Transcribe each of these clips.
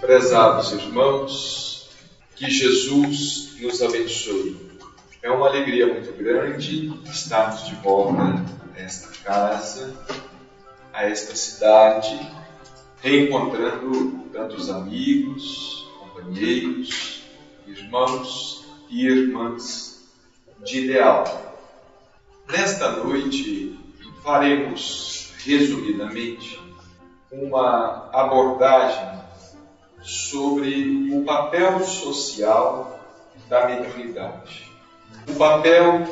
Prezados irmãos, que Jesus nos abençoe. É uma alegria muito grande estarmos de volta a esta casa, a esta cidade, reencontrando tantos amigos, companheiros, irmãos e irmãs de ideal. Nesta noite faremos resumidamente uma abordagem sobre o papel social da mediunidade. O papel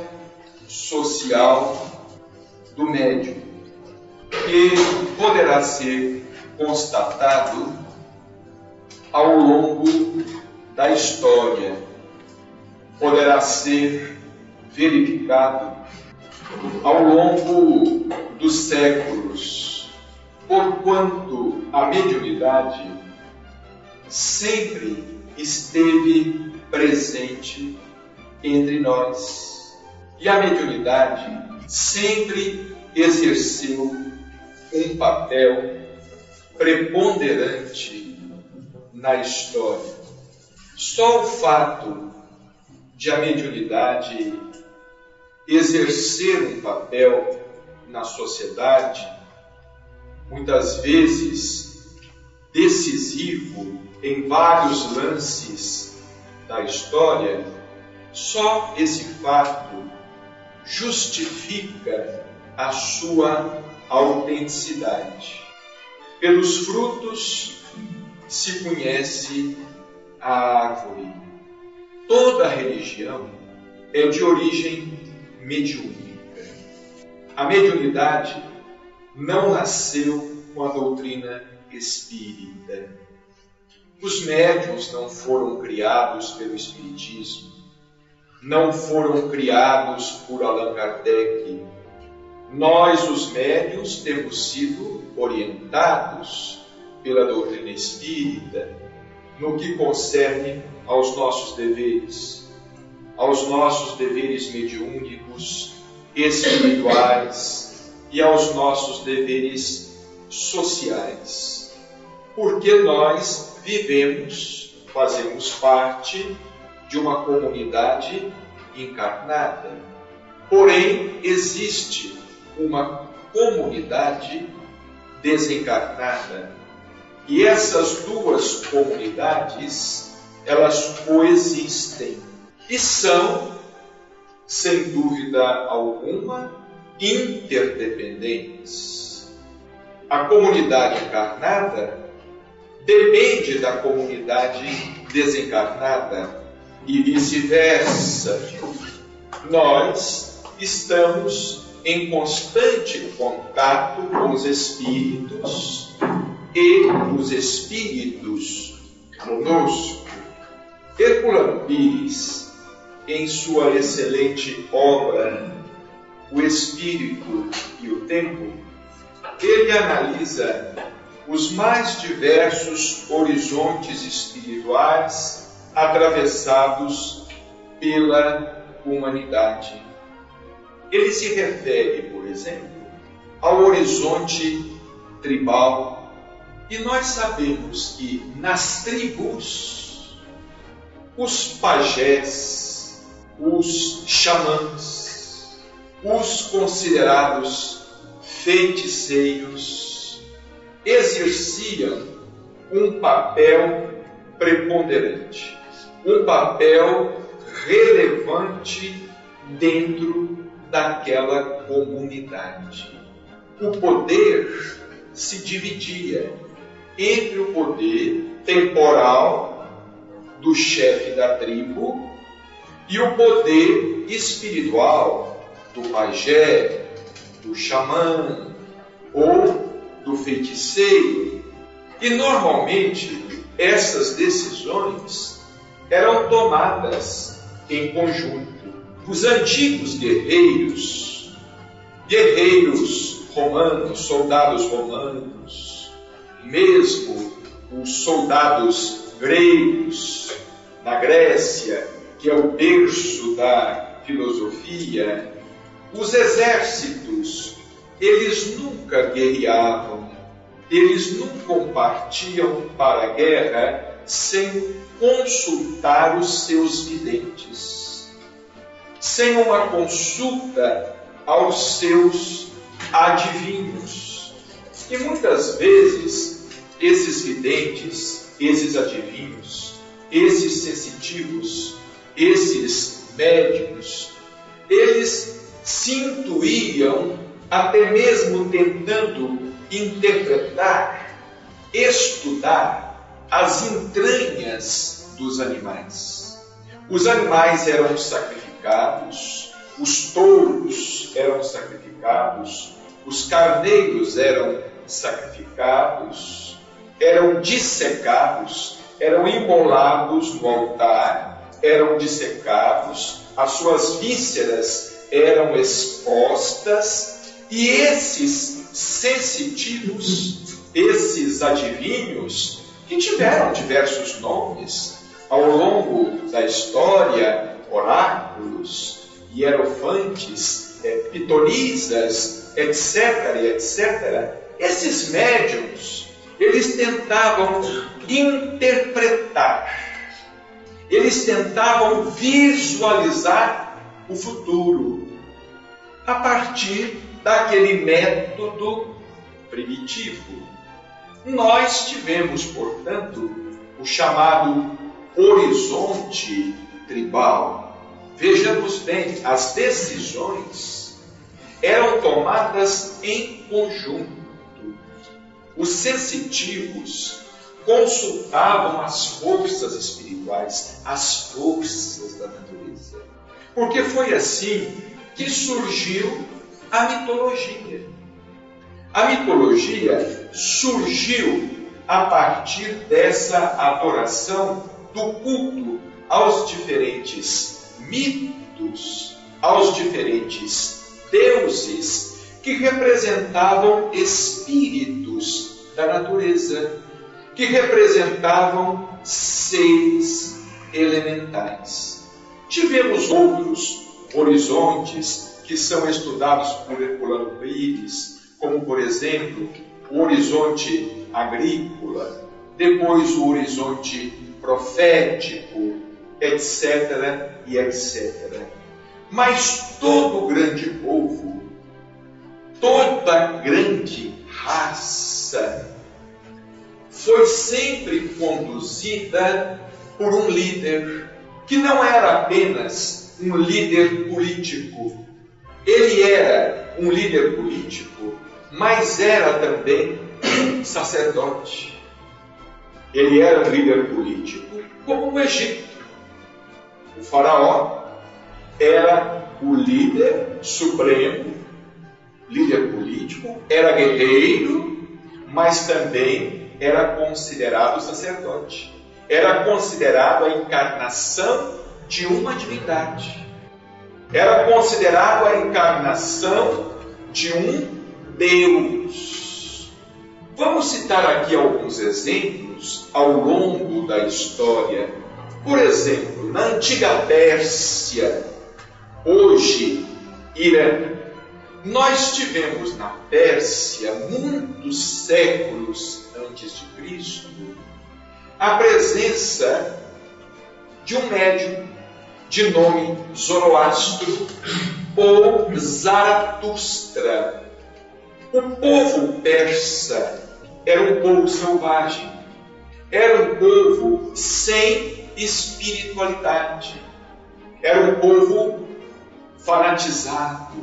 social do médium, que poderá ser constatado ao longo da história, poderá ser verificado ao longo dos séculos, porquanto a mediunidade sempre esteve presente entre nós. E a mediunidade sempre exerceu um papel preponderante na história. Só o fato de a mediunidade exercer um papel na sociedade, muitas vezes decisivo em vários lances da história, só esse fato justifica a sua autenticidade. Pelos frutos se conhece a árvore. Toda religião é de origem mediúnica. A mediunidade não nasceu com a doutrina espírita. Os médiuns não foram criados pelo Espiritismo, não foram criados por Allan Kardec. Nós, os médiuns, temos sido orientados pela doutrina espírita no que concerne aos nossos deveres, aos nossos deveres mediúnicos, espirituais e aos nossos deveres sociais. Porque nós vivemos, fazemos parte de uma comunidade encarnada. Porém, existe uma comunidade desencarnada. E essas duas comunidades, elas coexistem e são, sem dúvida alguma, interdependentes. A comunidade encarnada depende da comunidade desencarnada e vice-versa. Nós estamos em constante contato com os espíritos e os espíritos conosco. Herculano Pires, em sua excelente obra O Espírito e o Tempo, ele analisa os mais diversos horizontes espirituais atravessados pela humanidade. Ele se refere, por exemplo, ao horizonte tribal, e nós sabemos que nas tribos, os pajés, os xamãs, os considerados feiticeiros, exerciam um papel preponderante, um papel relevante dentro daquela comunidade. O poder se dividia entre o poder temporal do chefe da tribo e o poder espiritual do pajé, do xamã ou do feiticeiro. E normalmente essas decisões eram tomadas em conjunto. Os antigos guerreiros, guerreiros romanos, soldados romanos, mesmo os soldados gregos na Grécia, que é o berço da filosofia, os exércitos eles nunca guerreavam eles nunca partiam para a guerra sem consultar os seus videntes, sem uma consulta aos seus adivinhos. E muitas vezes esses videntes, esses adivinhos, esses sensitivos, esses médicos, eles se intuíam, até mesmo tentando interpretar, estudar as entranhas dos animais. Os animais eram sacrificados, os touros eram sacrificados, os carneiros eram sacrificados, eram dissecados, eram imolados no altar, eram dissecados, as suas vísceras eram expostas e esses sensitivos, esses adivinhos, que tiveram diversos nomes ao longo da história, oráculos, hierofantes, é, pitonisas, etc, etc, esses médiums, eles tentavam interpretar, eles tentavam visualizar o futuro a partir daquele método primitivo. Nós tivemos, portanto, o chamado horizonte tribal. Vejamos bem, as decisões eram tomadas em conjunto. Os sensitivos consultavam as forças espirituais, as forças da natureza. Porque foi assim que surgiu a mitologia. A mitologia surgiu a partir dessa adoração do culto aos diferentes mitos, aos diferentes deuses que representavam espíritos da natureza, que representavam seres elementais. Tivemos outros horizontes que são estudados por Herculano Pires, como por exemplo o horizonte agrícola, depois o horizonte profético, etc. e etc. Mas todo grande povo, toda grande raça, foi sempre conduzida por um líder que não era apenas um líder político, ele era um líder político, mas era também sacerdote. Ele era um líder político, como o Egito. O faraó era o líder supremo, líder político, era guerreiro, mas também era considerado sacerdote. Era considerado a encarnação de uma divindade era considerado a encarnação de um Deus. Vamos citar aqui alguns exemplos ao longo da história. Por exemplo, na antiga Pérsia, hoje Irã, nós tivemos na Pérsia, muitos séculos antes de Cristo, a presença de um médium de nome Zoroastro ou Zaratustra. O povo persa era um povo selvagem, era um povo sem espiritualidade, era um povo fanatizado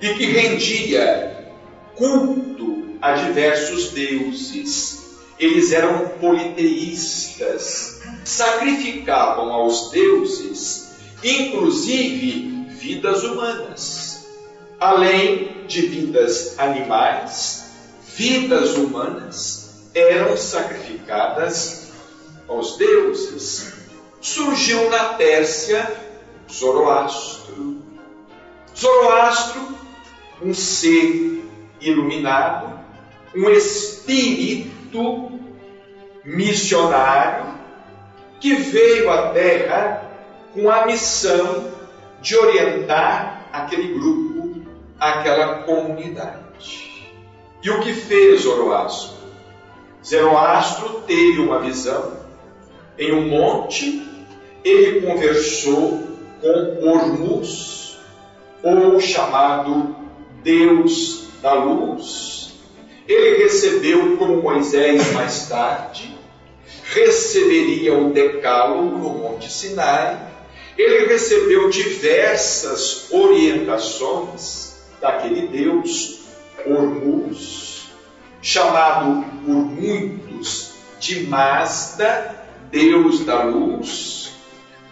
e que rendia culto a diversos deuses. Eles eram politeístas, sacrificavam aos deuses, inclusive vidas humanas, além de vidas animais, vidas humanas eram sacrificadas aos deuses. Surgiu na Pérsia Zoroastro. Zoroastro, um ser iluminado, um espírito missionário que veio à Terra com a missão de orientar aquele grupo, aquela comunidade. E o que fez Zoroastro? Zoroastro teve uma visão em um monte, ele conversou com Ormuz, ou chamado Deus da luz. Ele recebeu, como Moisés mais tarde, receberia o decálogo no Monte Sinai. Ele recebeu diversas orientações daquele Deus, Ormuz, chamado por muitos de Mazda, Deus da luz.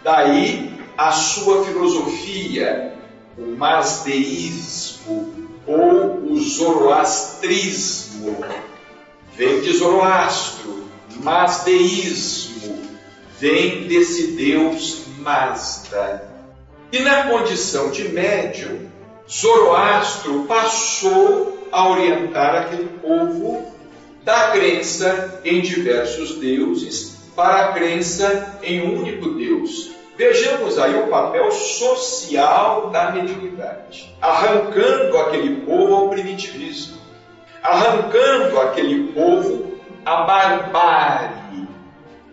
Daí a sua filosofia, o masdeísmo ou o zoroastrismo. Vem de Zoroastro, masdeísmo, vem desse Deus Mazda. E na condição de médium, Zoroastro passou a orientar aquele povo da crença em diversos deuses para a crença em um único Deus. Vejamos aí o papel social da mediunidade, arrancando aquele povo ao primitivismo, arrancando aquele povo à barbárie,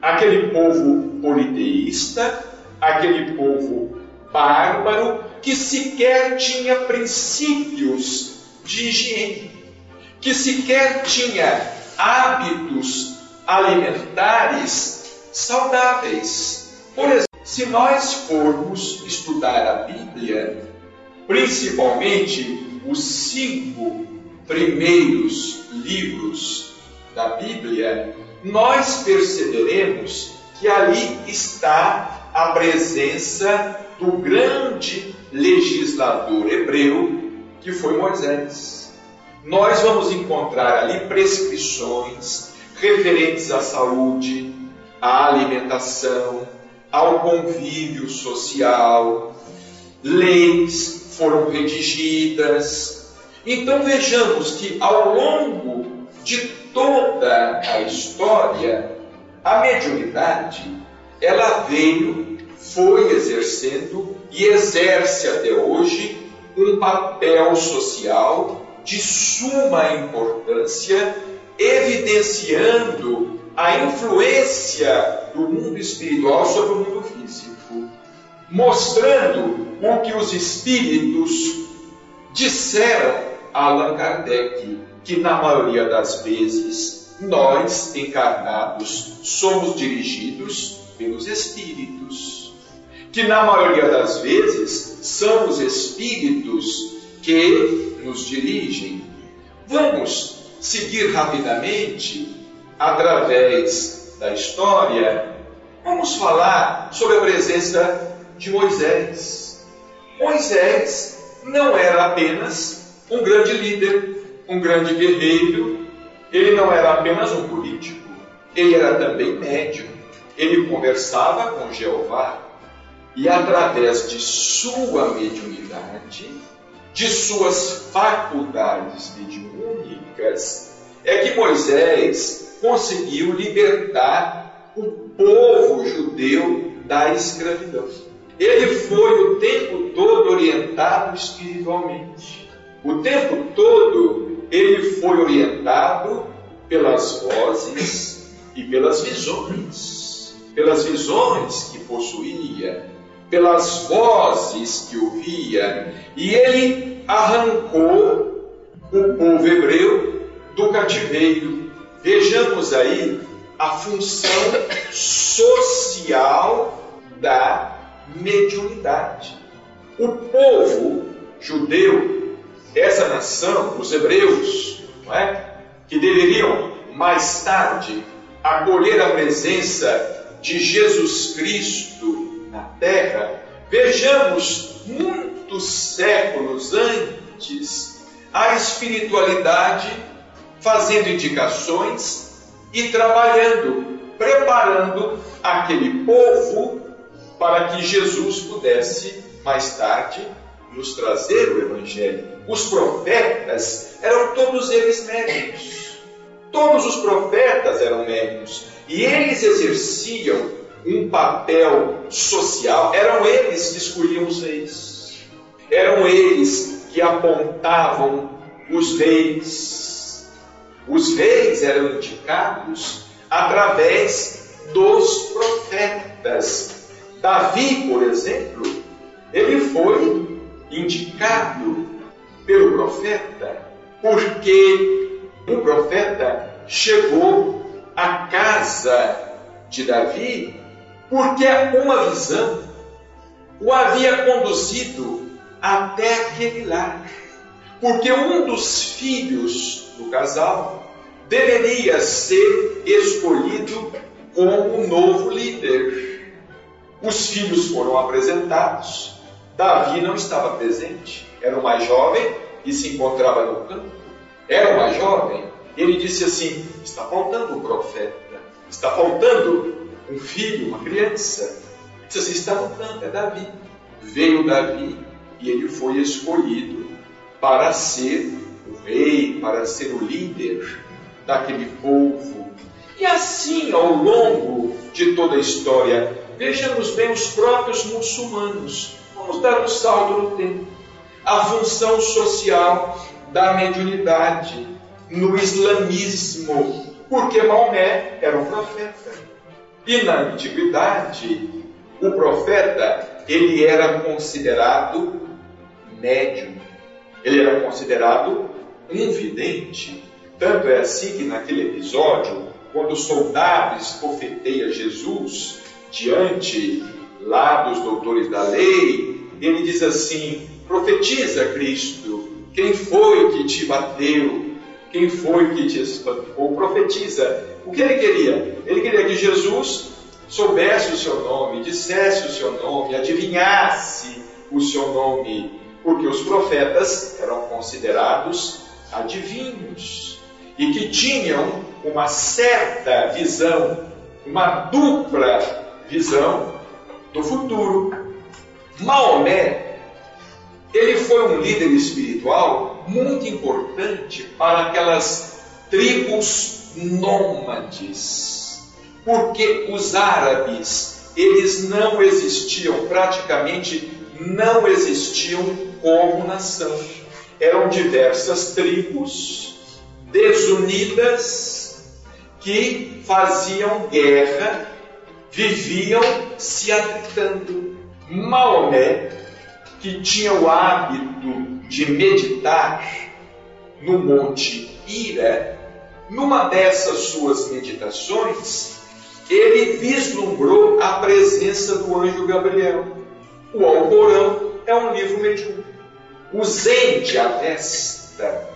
aquele povo politeísta, aquele povo bárbaro que sequer tinha princípios de higiene, que sequer tinha hábitos alimentares saudáveis. Por exemplo, se nós formos estudar a Bíblia, principalmente os cinco primeiros livros da Bíblia, nós perceberemos que ali está a presença do grande legislador hebreu que foi Moisés. Nós vamos encontrar ali prescrições referentes à saúde, à alimentação, ao convívio social, leis foram redigidas. Então vejamos que ao longo de toda a história, a mediunidade ela veio, foi exercendo e exerce até hoje um papel social de suma importância, evidenciando a influência do mundo espiritual sobre o mundo físico, mostrando o que os espíritos disseram a Allan Kardec, que na maioria das vezes nós encarnados somos dirigidos pelos espíritos, que na maioria das vezes são os espíritos que nos dirigem. Vamos seguir rapidamente através da história, vamos falar sobre a presença de Moisés. Moisés não era apenas um grande líder, um grande guerreiro, ele não era apenas um político, ele era também médium. Ele conversava com Jeová e, através de sua mediunidade, de suas faculdades mediúnicas, é que Moisés conseguiu libertar o povo judeu da escravidão. Ele foi o tempo todo orientado espiritualmente. O tempo todo ele foi orientado pelas vozes e pelas visões, pelas visões que possuía, pelas vozes que ouvia, e ele arrancou o povo hebreu do cativeiro. Vejamos aí a função social da mediunidade. O povo judeu, essa nação, os hebreus, não é? que deveriam mais tarde acolher a presença de Jesus Cristo na terra, vejamos muitos séculos antes a espiritualidade fazendo indicações e trabalhando, preparando aquele povo para que Jesus pudesse mais tarde nos trazer o Evangelho. Os profetas eram todos eles médicos. Todos os profetas eram médicos. E eles exerciam um papel social. Eram eles que escolhiam os reis. Eram eles que apontavam os reis. Os reis eram indicados através dos profetas. Davi, por exemplo, ele foi indicado pelo profeta porque o profeta chegou à casa de Davi porque uma visão o havia conduzido até aquele lar. Porque um dos filhos do casal deveria ser escolhido como novo líder. Os filhos foram apresentados. Davi não estava presente, era o mais jovem e se encontrava no campo. Era o mais jovem. Ele disse assim: está faltando um profeta, está faltando um filho, uma criança. Disse assim: está campo, é Davi. Veio Davi e ele foi escolhido para ser o rei, para ser o líder daquele povo. E assim, ao longo de toda a história, vejamos bem os próprios muçulmanos. Vamos dar um salto no tempo. A função social da mediunidade no islamismo, porque Maomé era um profeta. E na antiguidade, o profeta, ele era considerado médium. Ele era considerado um vidente. Tanto é assim que naquele episódio, quando o soldado escofeteia Jesus diante lá dos doutores da lei, ele diz assim: profetiza Cristo, quem foi que te bateu? Quem foi que te espancou? Profetiza. O que ele queria? Ele queria que Jesus soubesse o seu nome, dissesse o seu nome, adivinhasse o seu nome, porque os profetas eram considerados adivinhos e que tinham uma certa visão, uma dupla visão do futuro. Maomé, ele foi um líder espiritual muito importante para aquelas tribos nômades, porque os árabes, eles não existiam, praticamente não existiam como nação. Eram diversas tribos desunidas que faziam guerra, viviam se atritando. Maomé, que tinha o hábito de meditar no Monte Ira, numa dessas suas meditações, ele vislumbrou a presença do anjo Gabriel. O Alcorão é um livro mediúnico. O Zen de Avesta,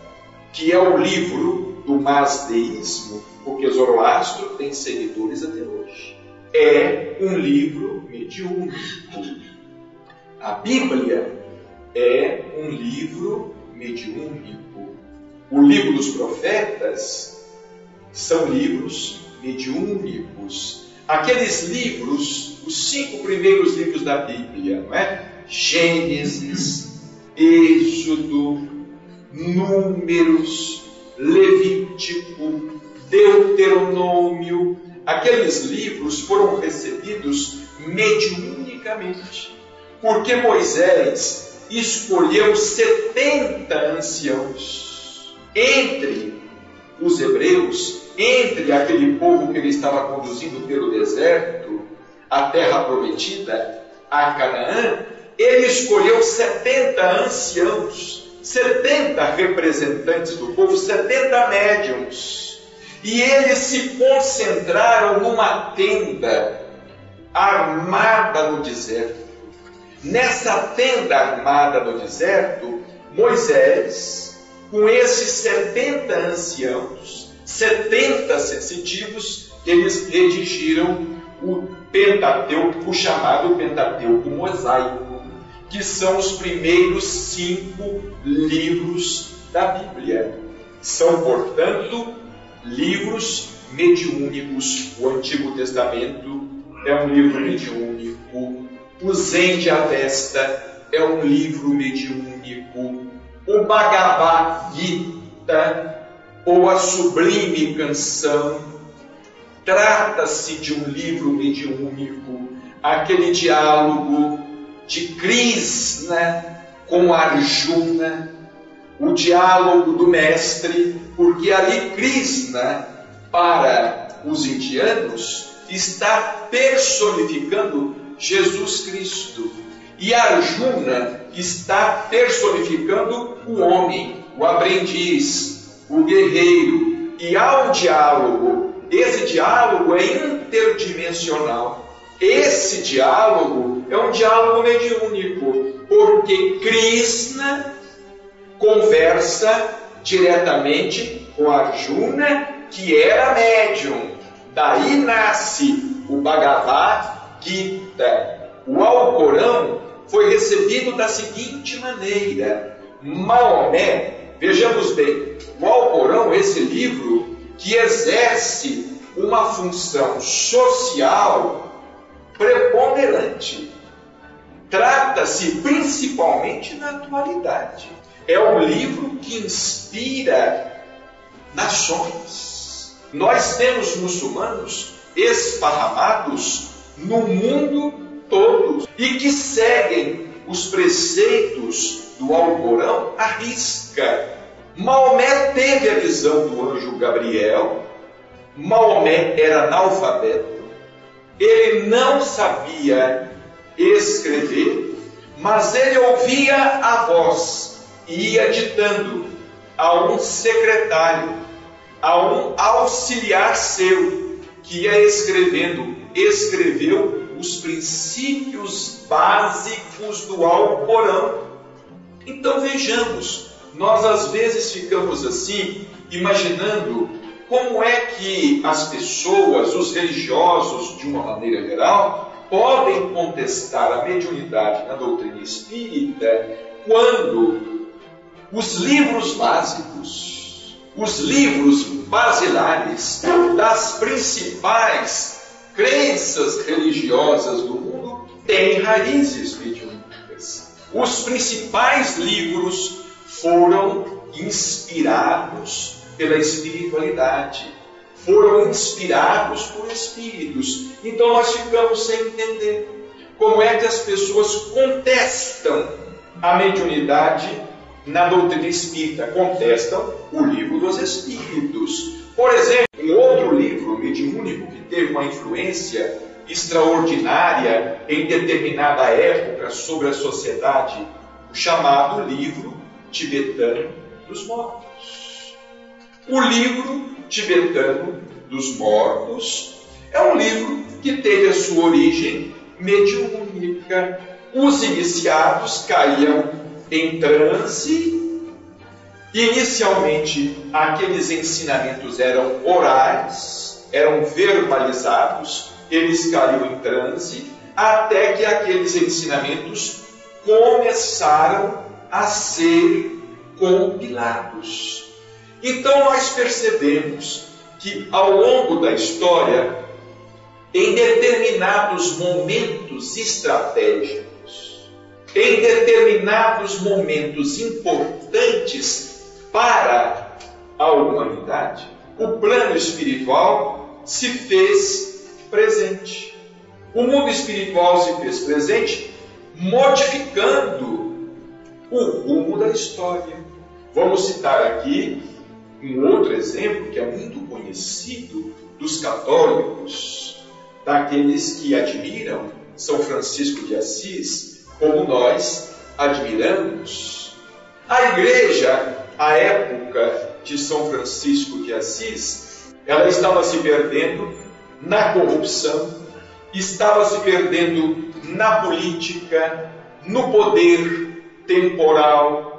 que é o livro do masdeísmo, porque Zoroastro tem seguidores até hoje, é um livro mediúnico. A Bíblia é um livro mediúnico. O livro dos profetas são livros mediúnicos. Aqueles livros, os cinco primeiros livros da Bíblia, não é? Gênesis, Êxodo, Números, Levítico, Deuteronômio, aqueles livros foram recebidos mediunicamente, porque Moisés escolheu 70 anciãos entre os hebreus, entre aquele povo que ele estava conduzindo pelo deserto, a terra prometida, a Canaã, ele escolheu 70 anciãos, 70 representantes do povo, 70 médiums. E eles se concentraram numa tenda armada no deserto. Nessa tenda armada no deserto, Moisés, com esses 70 anciãos, 70 sensitivos, eles redigiram o Pentateuco, chamado Pentateuco Mosaico, que são os primeiros cinco livros da Bíblia. São, portanto, livros mediúnicos. O Antigo Testamento é um livro mediúnico. O Zen de Avesta é um livro mediúnico. O Bhagavad Gita, ou a Sublime Canção, trata-se de um livro mediúnico, aquele diálogo de Krishna com Arjuna, o diálogo do mestre, porque ali Krishna, para os indianos, está personificando Jesus Cristo. E Arjuna está personificando o homem, o aprendiz, o guerreiro. E há diálogo. Esse diálogo é interdimensional. Esse diálogo é um diálogo mediúnico, porque Krishna conversa diretamente com Arjuna, que era médium. Daí nasce o Bhagavad Gita. O Alcorão foi recebido da seguinte maneira: Maomé, vejamos bem, o Alcorão, esse livro que exerce uma função social preponderante. Trata-se principalmente da atualidade. É um livro que inspira nações. Nós temos muçulmanos esparramados no mundo todo e que seguem os preceitos do Alcorão à risca. Maomé teve a visão do anjo Gabriel, Maomé era analfabeto, ele não sabia escrever, mas ele ouvia a voz e ia ditando a um secretário, a um auxiliar seu, que ia escrevendo, escreveu os princípios básicos do Alcorão. Então vejamos, nós às vezes ficamos assim, imaginando como é que as pessoas, os religiosos, de uma maneira geral, podem contestar a mediunidade na doutrina espírita quando os livros básicos, os livros basilares das principais crenças religiosas do mundo têm raízes mediúnicas. Os principais livros foram inspirados pela espiritualidade, foram inspirados por espíritos. Então nós ficamos sem entender como é que as pessoas contestam a mediunidade na doutrina espírita, contestam o livro dos espíritos. Por exemplo, um outro livro mediúnico que teve uma influência extraordinária em determinada época sobre a sociedade, o chamado livro tibetano dos mortos. O livro tibetano dos mortos é um livro que teve a sua origem mediúnica. Os iniciados caíam em transe. Inicialmente, aqueles ensinamentos eram orais, eram verbalizados, eles caíam em transe, até que aqueles ensinamentos começaram a ser compilados. Então nós percebemos que ao longo da história, em determinados momentos estratégicos, em determinados momentos importantes para a humanidade, o plano espiritual se fez presente. O mundo espiritual se fez presente, modificando o rumo da história. Vamos citar aqui um outro exemplo que é muito conhecido dos católicos, daqueles que admiram São Francisco de Assis, como nós admiramos. A igreja, à época de São Francisco de Assis, ela estava se perdendo na corrupção, estava se perdendo na política, no poder temporal,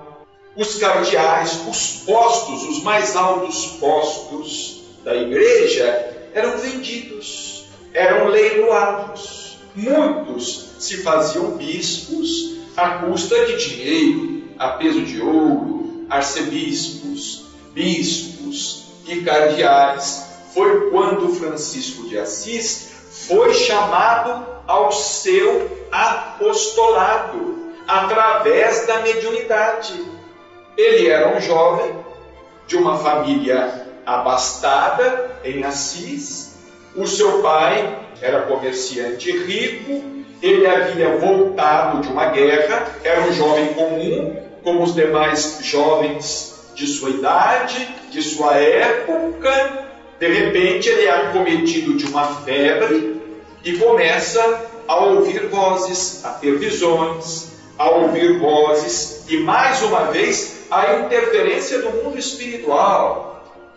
os cardeais, os postos, os mais altos postos da igreja eram vendidos, eram leiloados. Muitos se faziam bispos à custa de dinheiro, a peso de ouro, arcebispos, bispos e cardeais. Foi quando Francisco de Assis foi chamado ao seu apostolado através da mediunidade ele era um jovem de uma família abastada em Assis. O seu pai era comerciante rico. Ele havia voltado de uma guerra, era um jovem comum, como os demais jovens de sua idade, de sua época, de repente ele é acometido de uma febre e começa a ouvir vozes, a ter visões, a ouvir vozes e mais uma vez a interferência do mundo espiritual.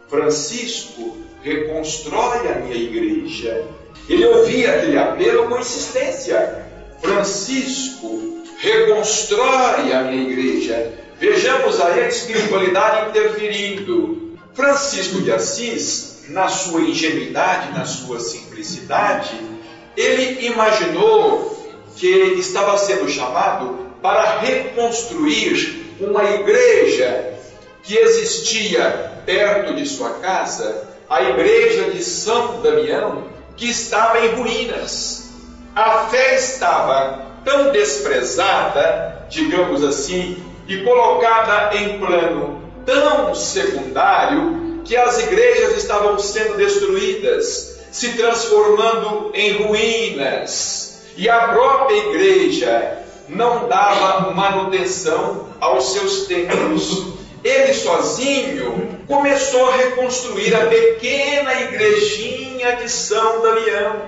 Francisco reconstrói a minha igreja. Ele ouvia aquele apelo com insistência. Francisco reconstrói a minha igreja. Vejamos aí a espiritualidade interferindo. Francisco de Assis, na sua ingenuidade, na sua simplicidade, ele imaginou que estava sendo chamado para reconstruir uma igreja que existia perto de sua casa, a igreja de São Damião, que estava em ruínas. A fé estava tão desprezada, digamos assim, e colocada em plano tão secundário que as igrejas estavam sendo destruídas, se transformando em ruínas. E a própria igreja não dava manutenção aos seus templos. Ele sozinho começou a reconstruir a pequena igrejinha de São Damião,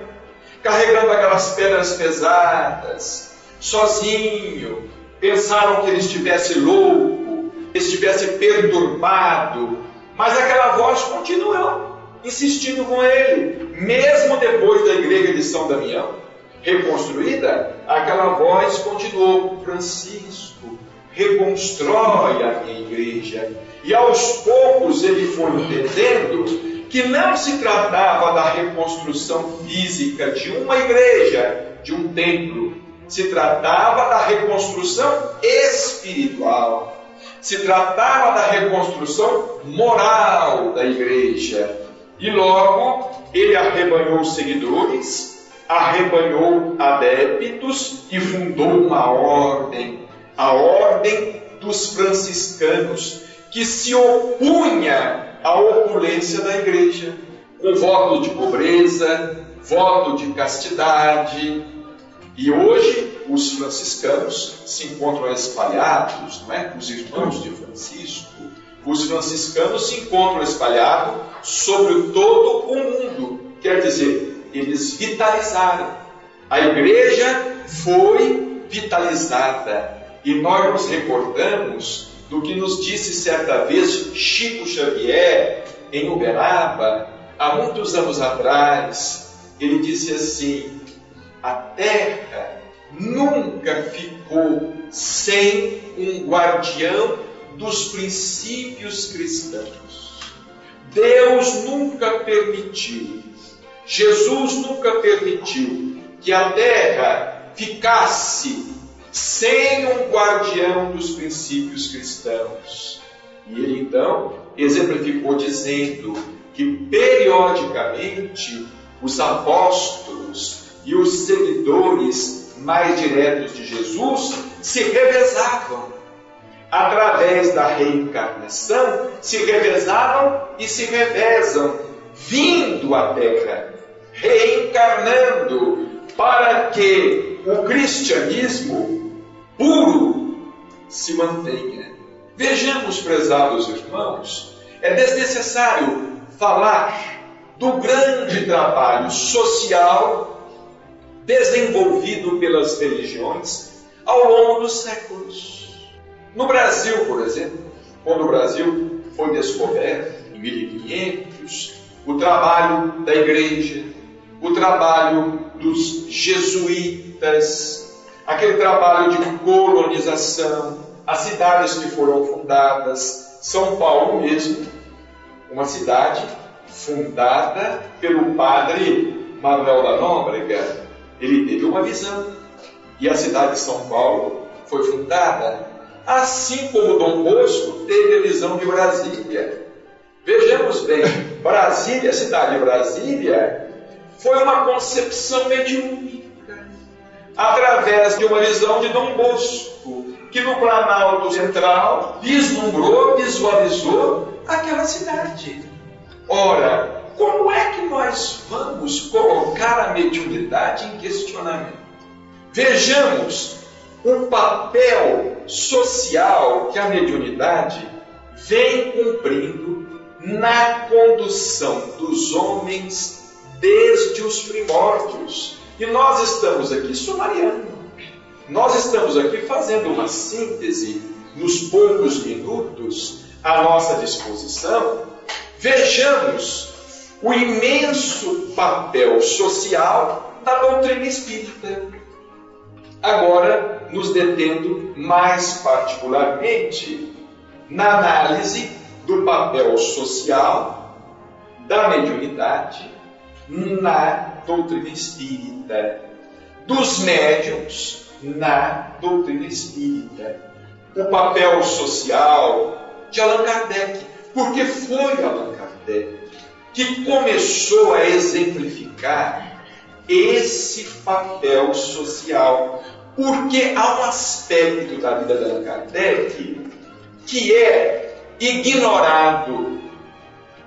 carregando aquelas pedras pesadas, sozinho. Pensaram que ele estivesse louco, estivesse perturbado, mas aquela voz continuou insistindo com ele, mesmo depois da igreja de São Damião reconstruída, aquela voz continuou: Francisco, reconstrói a minha igreja. E aos poucos ele foi entendendo que não se tratava da reconstrução física de uma igreja, de um templo, se tratava da reconstrução espiritual, se tratava da reconstrução moral da igreja. E logo ele arrebanhou seguidores, arrebanhou adeptos e fundou uma ordem, a Ordem dos Franciscanos, que se opunha à opulência da igreja, com voto de pobreza, voto de castidade. E hoje os franciscanos se encontram espalhados, não é? Os irmãos de Francisco, os franciscanos se encontram espalhados sobre todo o mundo. Quer dizer, eles vitalizaram. A igreja foi vitalizada. E nós nos recordamos do que nos disse certa vez Chico Xavier em Uberaba, há muitos anos atrás. Ele disse assim: a terra nunca ficou sem um guardião dos princípios cristãos. Deus nunca permitiu Jesus nunca permitiu que a terra ficasse sem um guardião dos princípios cristãos. E ele então exemplificou dizendo que periodicamente os apóstolos e os seguidores mais diretos de Jesus se revezavam. Através da reencarnação, se revezavam e se revezam, vindo à Terra reencarnando para que o cristianismo puro se mantenha. Vejamos, prezados irmãos, é desnecessário falar do grande trabalho social desenvolvido pelas religiões ao longo dos séculos. No Brasil, por exemplo, quando o Brasil foi descoberto em 1500, o trabalho da igreja, o trabalho dos jesuítas, aquele trabalho de colonização, as cidades que foram fundadas, São Paulo mesmo, uma cidade fundada pelo padre Manuel da Nóbrega. Ele teve uma visão e a cidade de São Paulo foi fundada, assim como Dom Bosco teve a visão de Brasília. Vejamos bem, Brasília, a cidade de Brasília, foi uma concepção mediúnica, através de uma visão de Dom Bosco, que no Planalto Central vislumbrou, visualizou aquela cidade. Ora, como é que nós vamos colocar a mediunidade em questionamento? Vejamos o papel social que a mediunidade vem cumprindo na condução dos homens desde os primórdios. E nós estamos aqui sumariando, nós estamos aqui fazendo uma síntese nos poucos minutos à nossa disposição. Vejamos o imenso papel social da doutrina espírita. Agora, nos detendo mais particularmente na análise do papel social da mediunidade na doutrina espírita, dos médiums na doutrina espírita, o papel social de Allan Kardec, porque foi Allan Kardec que começou a exemplificar esse papel social. Porque há um aspecto da vida de Allan Kardec que é ignorado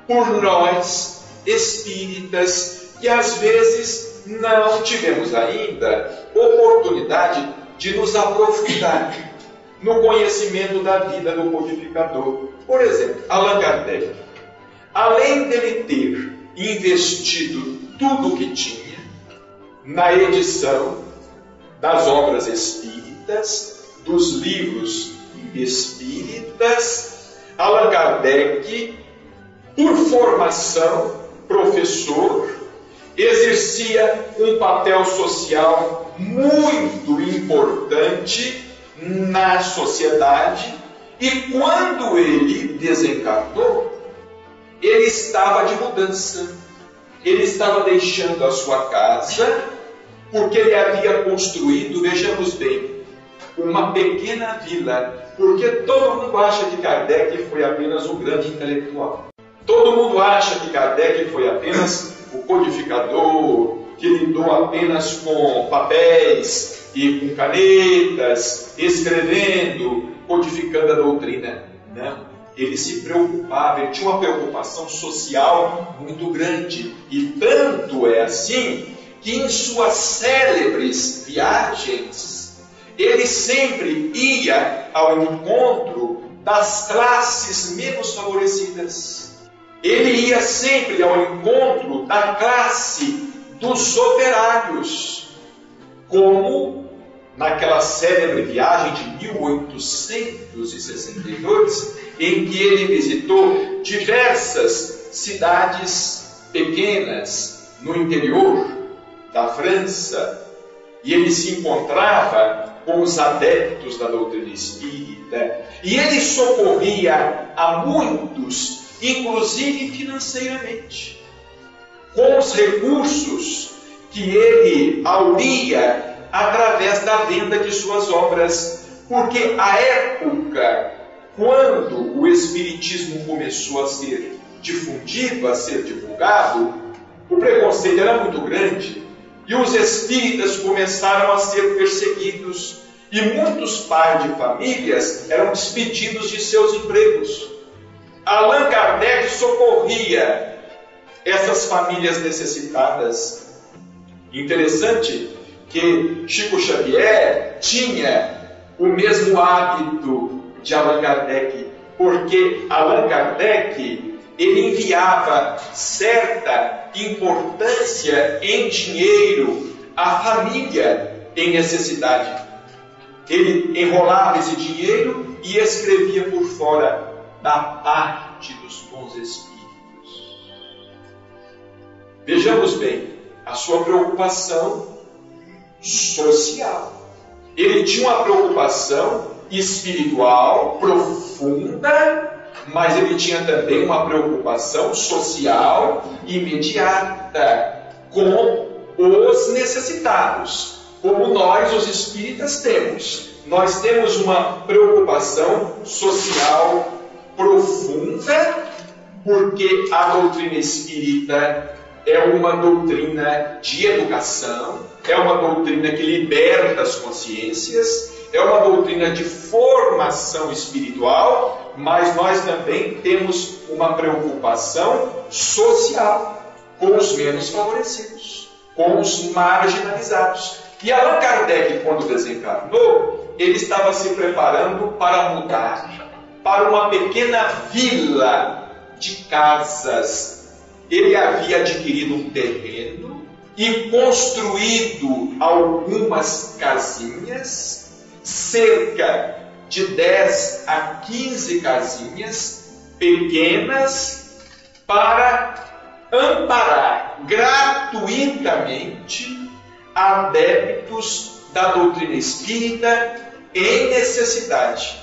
por nós espíritas que às vezes não tivemos ainda oportunidade de nos aprofundar no conhecimento da vida do codificador. Por exemplo, Allan Kardec, além dele ter investido tudo o que tinha na edição das obras espíritas, dos livros espíritas, Allan Kardec, por formação, professor, exercia um papel social muito importante na sociedade e quando ele desencarnou, ele estava de mudança. Ele estava deixando a sua casa porque ele havia construído, vejamos bem, uma pequena vila, porque todo mundo acha que Kardec foi apenas um grande intelectual. Todo mundo acha que Kardec foi apenas o codificador, que lidou apenas com papéis e com canetas, escrevendo, codificando a doutrina. Não. Ele se preocupava, ele tinha uma preocupação social muito grande. E tanto é assim que em suas célebres viagens, ele sempre ia ao encontro das classes menos favorecidas. Ele ia sempre ao encontro da classe dos operários, como naquela célebre viagem de 1862, em que ele visitou diversas cidades pequenas no interior da França, e ele se encontrava com os adeptos da doutrina espírita, e ele socorria a muitos inclusive financeiramente, com os recursos que ele auria através da venda de suas obras, porque a época quando o Espiritismo começou a ser difundido, a ser divulgado, o preconceito era muito grande e os espíritas começaram a ser perseguidos e muitos pais de famílias eram despedidos de seus empregos. Allan Kardec socorria essas famílias necessitadas. Interessante que Chico Xavier tinha o mesmo hábito de Allan Kardec, porque Allan Kardec ele enviava certa importância em dinheiro à família em necessidade. Ele enrolava esse dinheiro e escrevia por fora da parte dos bons espíritos. Vejamos bem a sua preocupação social. Ele tinha uma preocupação espiritual profunda, mas ele tinha também uma preocupação social imediata com os necessitados, como nós, os espíritas, temos. Nós temos uma preocupação social profunda, porque a doutrina espírita é uma doutrina de educação, é uma doutrina que liberta as consciências, é uma doutrina de formação espiritual, mas nós também temos uma preocupação social com os menos favorecidos, com os marginalizados, E Allan Kardec, quando desencarnou, ele estava se preparando para mudar para uma pequena vila de casas. Ele havia adquirido um terreno e construído algumas casinhas, cerca de 10 a 15 casinhas pequenas, para amparar gratuitamente adeptos da doutrina espírita em necessidade.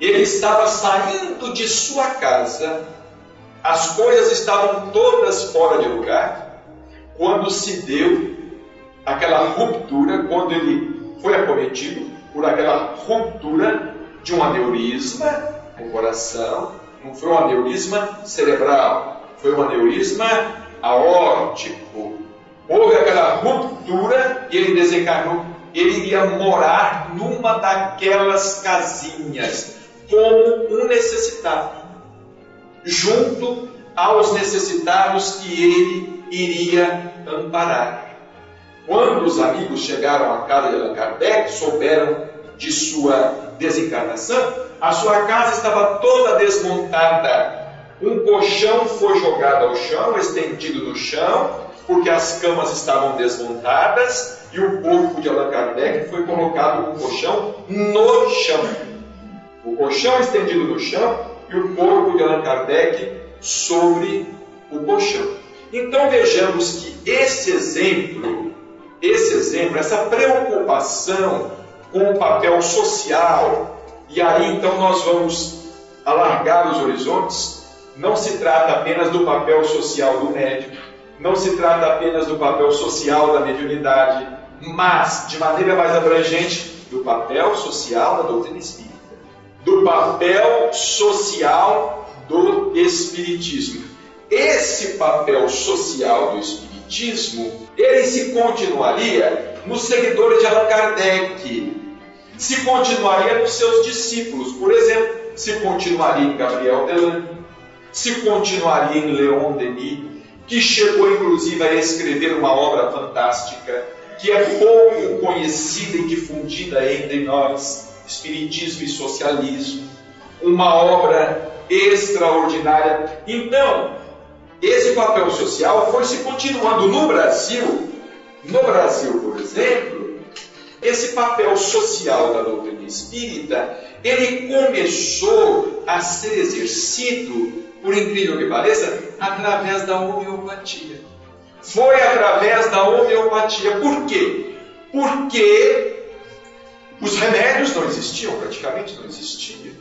Ele estava saindo de sua casa, as coisas estavam todas fora de lugar, quando se deu aquela ruptura, quando ele foi acometido por aquela ruptura de um aneurisma no coração, não foi um aneurisma cerebral, foi um aneurisma aórtico, houve aquela ruptura e ele desencarnou. Ele iria morar numa daquelas casinhas, como um necessitado, junto aos necessitados que ele iria amparar. Quando os amigos chegaram à casa de Allan Kardec, souberam de sua desencarnação, a sua casa estava toda desmontada. Um colchão foi jogado ao chão, estendido no chão, porque as camas estavam desmontadas e o corpo de Allan Kardec foi colocado no colchão no chão. O colchão estendido no chão e o corpo de Allan Kardec sobre o colchão. Então vejamos que esse exemplo, esse exemplo, essa preocupação com o papel social, e aí então nós vamos alargar os horizontes, não se trata apenas do papel social do médico, não se trata apenas do papel social da mediunidade, mas, de maneira mais abrangente, do papel social da doutrina espírita, do papel social do Espiritismo. Esse papel social do Espiritismo, ele se continuaria nos seguidores de Allan Kardec, se continuaria nos seus discípulos, por exemplo, se continuaria em Gabriel Delan, se continuaria em Leon Denis, que chegou inclusive a escrever uma obra fantástica, que é pouco conhecida e difundida entre nós, Espiritismo e Socialismo, uma obra extraordinária. Então, esse papel social foi se continuando no Brasil. No Brasil, por exemplo, esse papel social da doutrina espírita, ele começou a ser exercido por incrível que pareça, através da homeopatia. Foi através da homeopatia. Por quê? Porque os remédios não existiam, praticamente não existiam.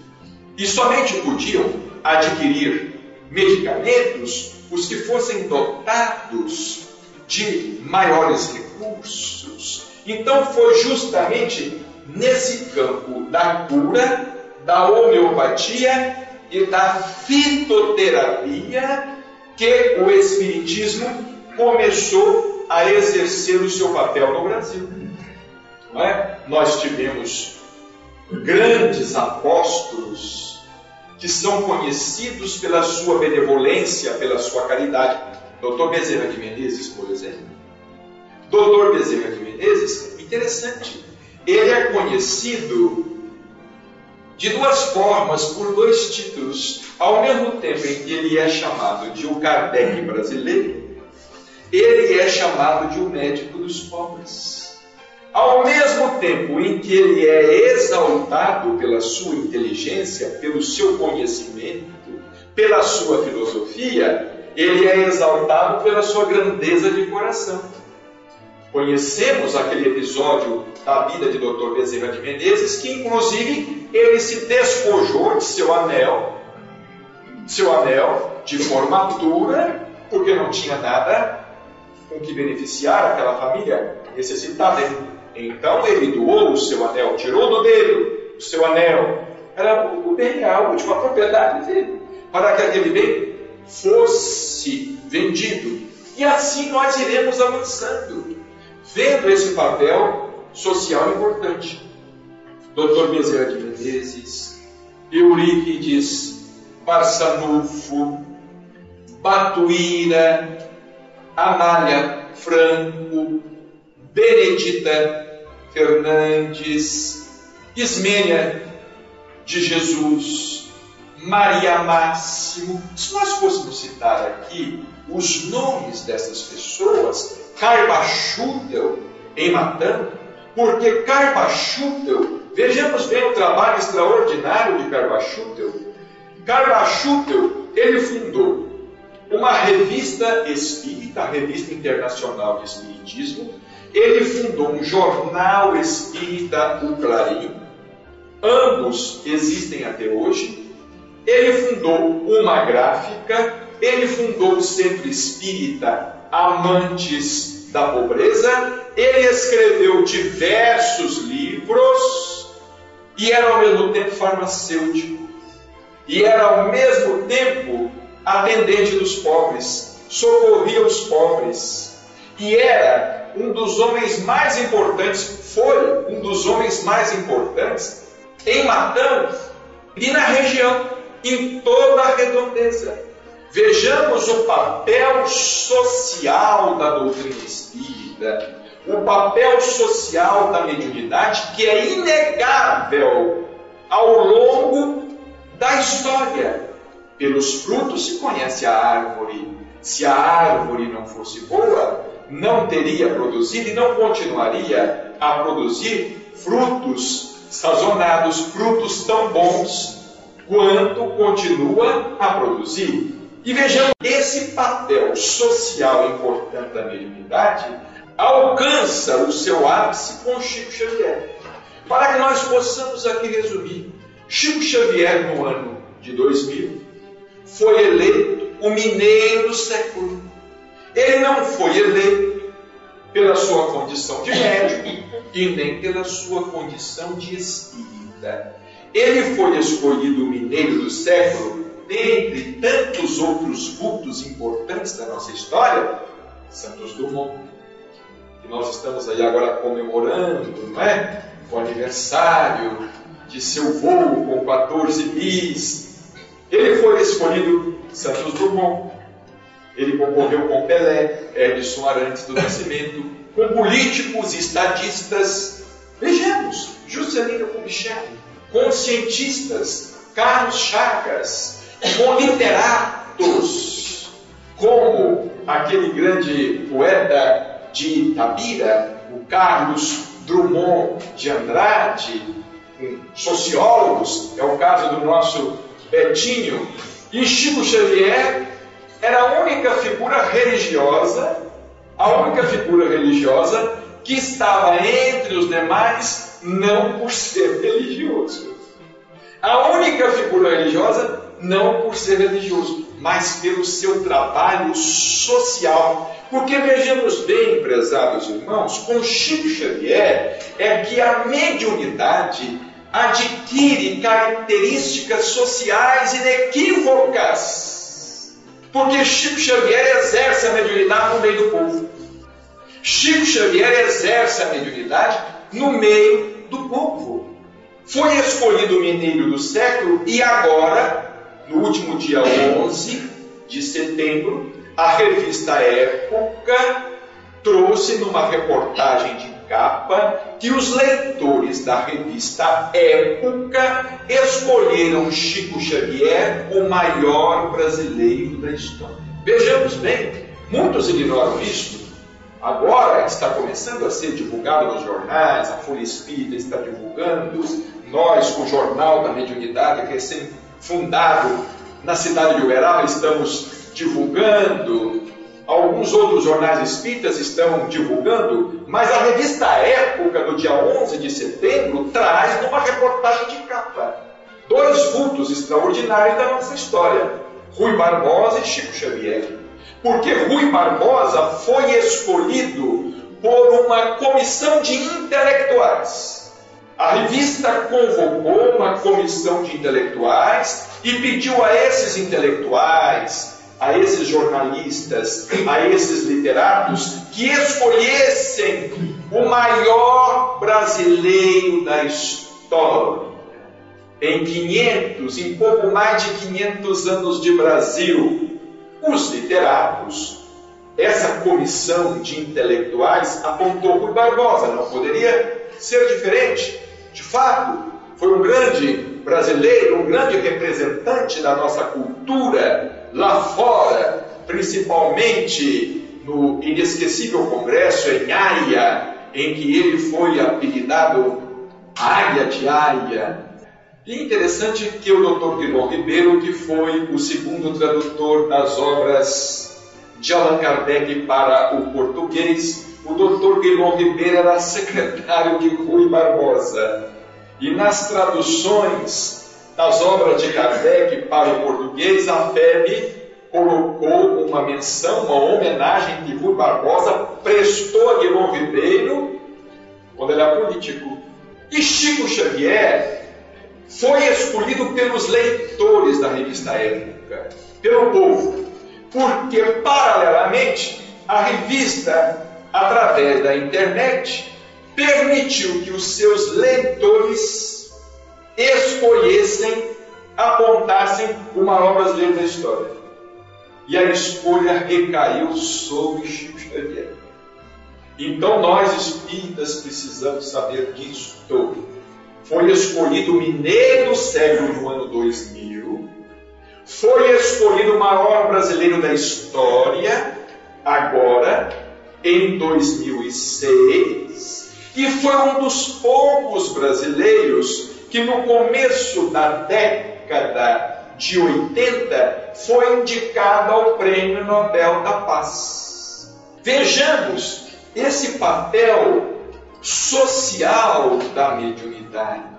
E somente podiam adquirir medicamentos os que fossem dotados de maiores recursos. Então foi justamente nesse campo da cura, da homeopatia, e da fitoterapia que o Espiritismo começou a exercer o seu papel no Brasil. É? Nós tivemos grandes apóstolos que são conhecidos pela sua benevolência, pela sua caridade. Dr. Bezerra de Menezes, por exemplo. Dr. Bezerra de Menezes, interessante, ele é conhecido de duas formas, por dois títulos. Ao mesmo tempo em que ele é chamado de o Kardec brasileiro, ele é chamado de o médico dos pobres. Ao mesmo tempo em que ele é exaltado pela sua inteligência, pelo seu conhecimento, pela sua filosofia, ele é exaltado pela sua grandeza de coração. Conhecemos aquele episódio da vida de Dr. Bezerra de Menezes, que inclusive ele se despojou de seu anel, seu anel de formatura, porque não tinha nada com que beneficiar aquela família necessitada. Então ele doou o seu anel, tirou do dedo o seu anel, era o bem, a última propriedade dele, para que aquele bem fosse vendido. E assim nós iremos avançando vendo esse papel social importante. Dr. Bezerra de Menezes, Eurípides, Barçanufo, Batuíra, Amália Franco, Benedita Fernandes, Ismênia de Jesus, Maria Máximo. Se nós fôssemos citar aqui os nomes dessas pessoas, Carbachutel em Matã, porque Carbachutel, vejamos bem o trabalho extraordinário de Carbachutel. Carbachutel, ele fundou uma revista espírita, a Revista Internacional de Espiritismo, ele fundou um jornal espírita, o Clarim, ambos existem até hoje. Ele fundou uma gráfica, ele fundou o Centro Espírita Amantes da Pobreza, ele escreveu diversos livros e era ao mesmo tempo farmacêutico, e era ao mesmo tempo atendente dos pobres, socorria os pobres, e era um dos homens mais importantes, foi um dos homens mais importantes em Matão e na região, em toda a redondeza. Vejamos o papel social da doutrina espírita, o papel social da mediunidade, que é inegável ao longo da história. Pelos frutos se conhece a árvore. Se a árvore não fosse boa, não teria produzido e não continuaria a produzir frutos sazonados, frutos tão bons quanto continua a produzir. E vejamos, esse papel social importante da mediunidade alcança o seu ápice com Chico Xavier. Para que nós possamos aqui resumir, Chico Xavier, no ano de 2000, foi eleito o mineiro do século. Ele não foi eleito pela sua condição de médico e nem pela sua condição de espírita. Ele foi escolhido o mineiro do século dentre tantos outros vultos importantes da nossa história, Santos Dumont, que nós estamos aí agora comemorando, não é? O aniversário de seu voo com 14 bis. Ele foi escolhido Santos Dumont. Ele concorreu com Pelé, Edson Arantes do Nascimento, com políticos, estadistas. Vejamos, Juscelino Kubitschek, com cientistas, Carlos Chagas, com literatos, como aquele grande poeta de Itabira, o Carlos Drummond de Andrade, sociólogos, é o caso do nosso Betinho, e Chico Xavier era a única figura religiosa, a única figura religiosa que estava entre os demais não por ser religioso. A única figura religiosa não por ser religioso, mas pelo seu trabalho social. Porque vejamos bem, prezados irmãos, com Chico Xavier é que a mediunidade adquire características sociais inequívocas. Porque Chico Xavier exerce a mediunidade no meio do povo. Chico Xavier exerce a mediunidade no meio do povo. Foi escolhido o mineiro do século e agora no último dia 11 de setembro, a revista Época trouxe numa reportagem de capa que os leitores da revista Época escolheram Chico Xavier o maior brasileiro da história. Vejamos bem, muitos ignoram isso. Agora está começando a ser divulgado nos jornais, a Folha Espírita está divulgando, nós, com o Jornal da Mediunidade, recém fundado na cidade de Uberaba, estamos divulgando, alguns outros jornais espíritas estão divulgando, mas a revista Época, no dia 11 de setembro, traz numa reportagem de capa dois vultos extraordinários da nossa história: Rui Barbosa e Chico Xavier. Porque Rui Barbosa foi escolhido por uma comissão de intelectuais a revista convocou uma comissão de intelectuais e pediu a esses intelectuais, a esses jornalistas, a esses literatos que escolhessem o maior brasileiro da história. Em 500, em pouco mais de 500 anos de Brasil, os literatos essa comissão de intelectuais apontou por Barbosa. Não poderia ser diferente. De fato, foi um grande brasileiro, um grande representante da nossa cultura lá fora, principalmente no inesquecível congresso em Haia, em que ele foi apelidado Águia de Haia. E interessante que o Dr. Guilherme Ribeiro, que foi o segundo tradutor das obras de Allan Kardec para o português, o Dr. Guilherme Ribeiro era secretário de Rui Barbosa. E nas traduções das obras de Kardec para o português, a FEB colocou uma menção, uma homenagem que Rui Barbosa prestou a Guilherme Ribeiro quando ele era político. E Chico Xavier foi escolhido pelos leitores da revista Época, pelo povo, porque paralelamente a revista, através da internet, permitiu que os seus leitores escolhessem, apontassem o maior brasileiro da história. E a escolha recaiu sobre Chico Xavier. Então nós espíritas precisamos saber disso. Foi escolhido o mineiro do no ano 2000, foi escolhido o maior brasileiro da história, agora, em 2006, e foi um dos poucos brasileiros que no começo da década de 80 foi indicado ao Prêmio Nobel da Paz. Vejamos esse papel social da mediunidade.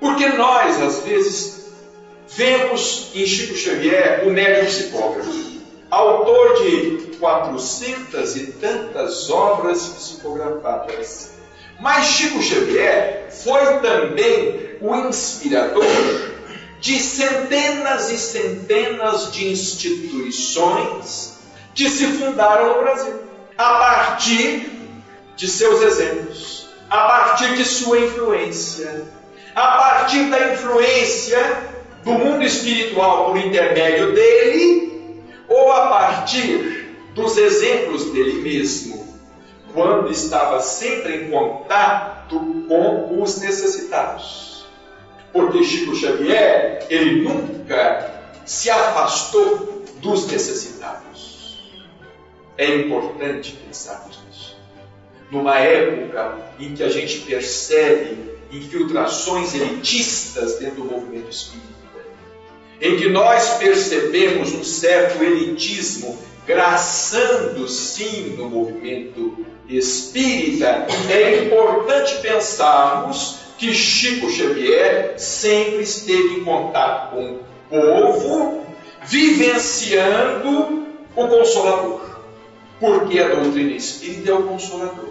Porque nós, às vezes, vemos em Chico Xavier o médium psicógrafo, autor de quatrocentas e tantas obras psicografadas. Mas Chico Xavier foi também o inspirador de centenas e centenas de instituições que se fundaram no Brasil a partir de seus exemplos, a partir de sua influência, a partir da influência do mundo espiritual por intermédio dele, ou a partir dos exemplos dele mesmo, quando estava sempre em contato com os necessitados. Porque Chico Xavier, ele nunca se afastou dos necessitados. É importante pensarmos nisso. Numa época em que a gente percebe infiltrações elitistas dentro do movimento espírita, em que nós percebemos um certo elitismo graçando sim no movimento espírita, é importante pensarmos que Chico Xavier sempre esteve em contato com o povo, vivenciando o Consolador porque a doutrina espírita é o consolador.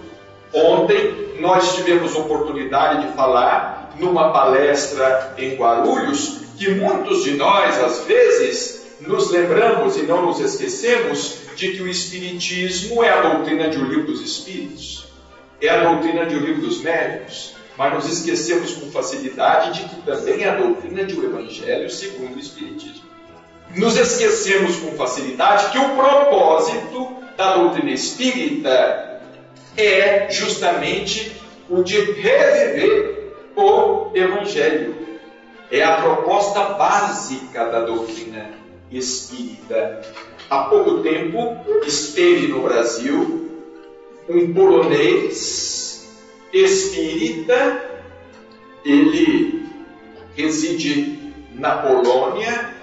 Ontem nós tivemos oportunidade de falar numa palestra em Guarulhos que muitos de nós, às vezes, nos lembramos e não nos esquecemos de que o Espiritismo é a doutrina de O Livro dos Espíritos, é a doutrina de O Livro dos Médios, mas nos esquecemos com facilidade de que também é a doutrina de O Evangelho segundo o Espiritismo. Nos esquecemos com facilidade que o propósito da doutrina espírita é justamente o de reviver o Evangelho. É a proposta básica da doutrina espírita. Há pouco tempo esteve no Brasil um polonês espírita, ele reside na Polônia,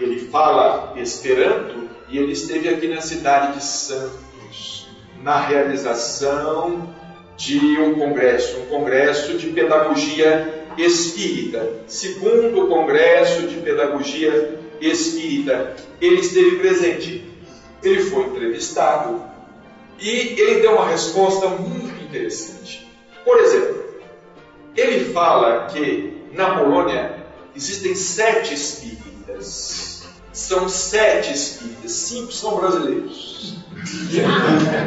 ele fala Esperanto, e ele esteve aqui na cidade de Santos, na realização de um congresso, um congresso de pedagogia espírita, segundo congresso de pedagogia espírita. Ele esteve presente, ele foi entrevistado e ele deu uma resposta muito interessante. Por exemplo, ele fala que na Polônia existem sete espíritas são sete espíritas, cinco são brasileiros.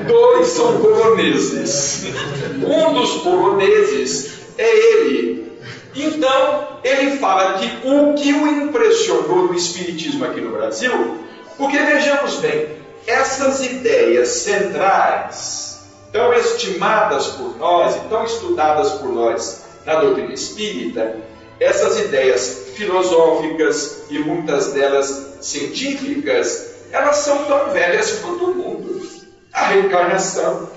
Dois são poloneses. Um dos poloneses é ele. Então, ele fala que o que o impressionou no Espiritismo aqui no Brasil, porque vejamos bem, essas ideias centrais, tão estimadas por nós e tão estudadas por nós na doutrina espírita, essas ideias filosóficas e muitas delas científicas, elas são tão velhas quanto o mundo. A reencarnação.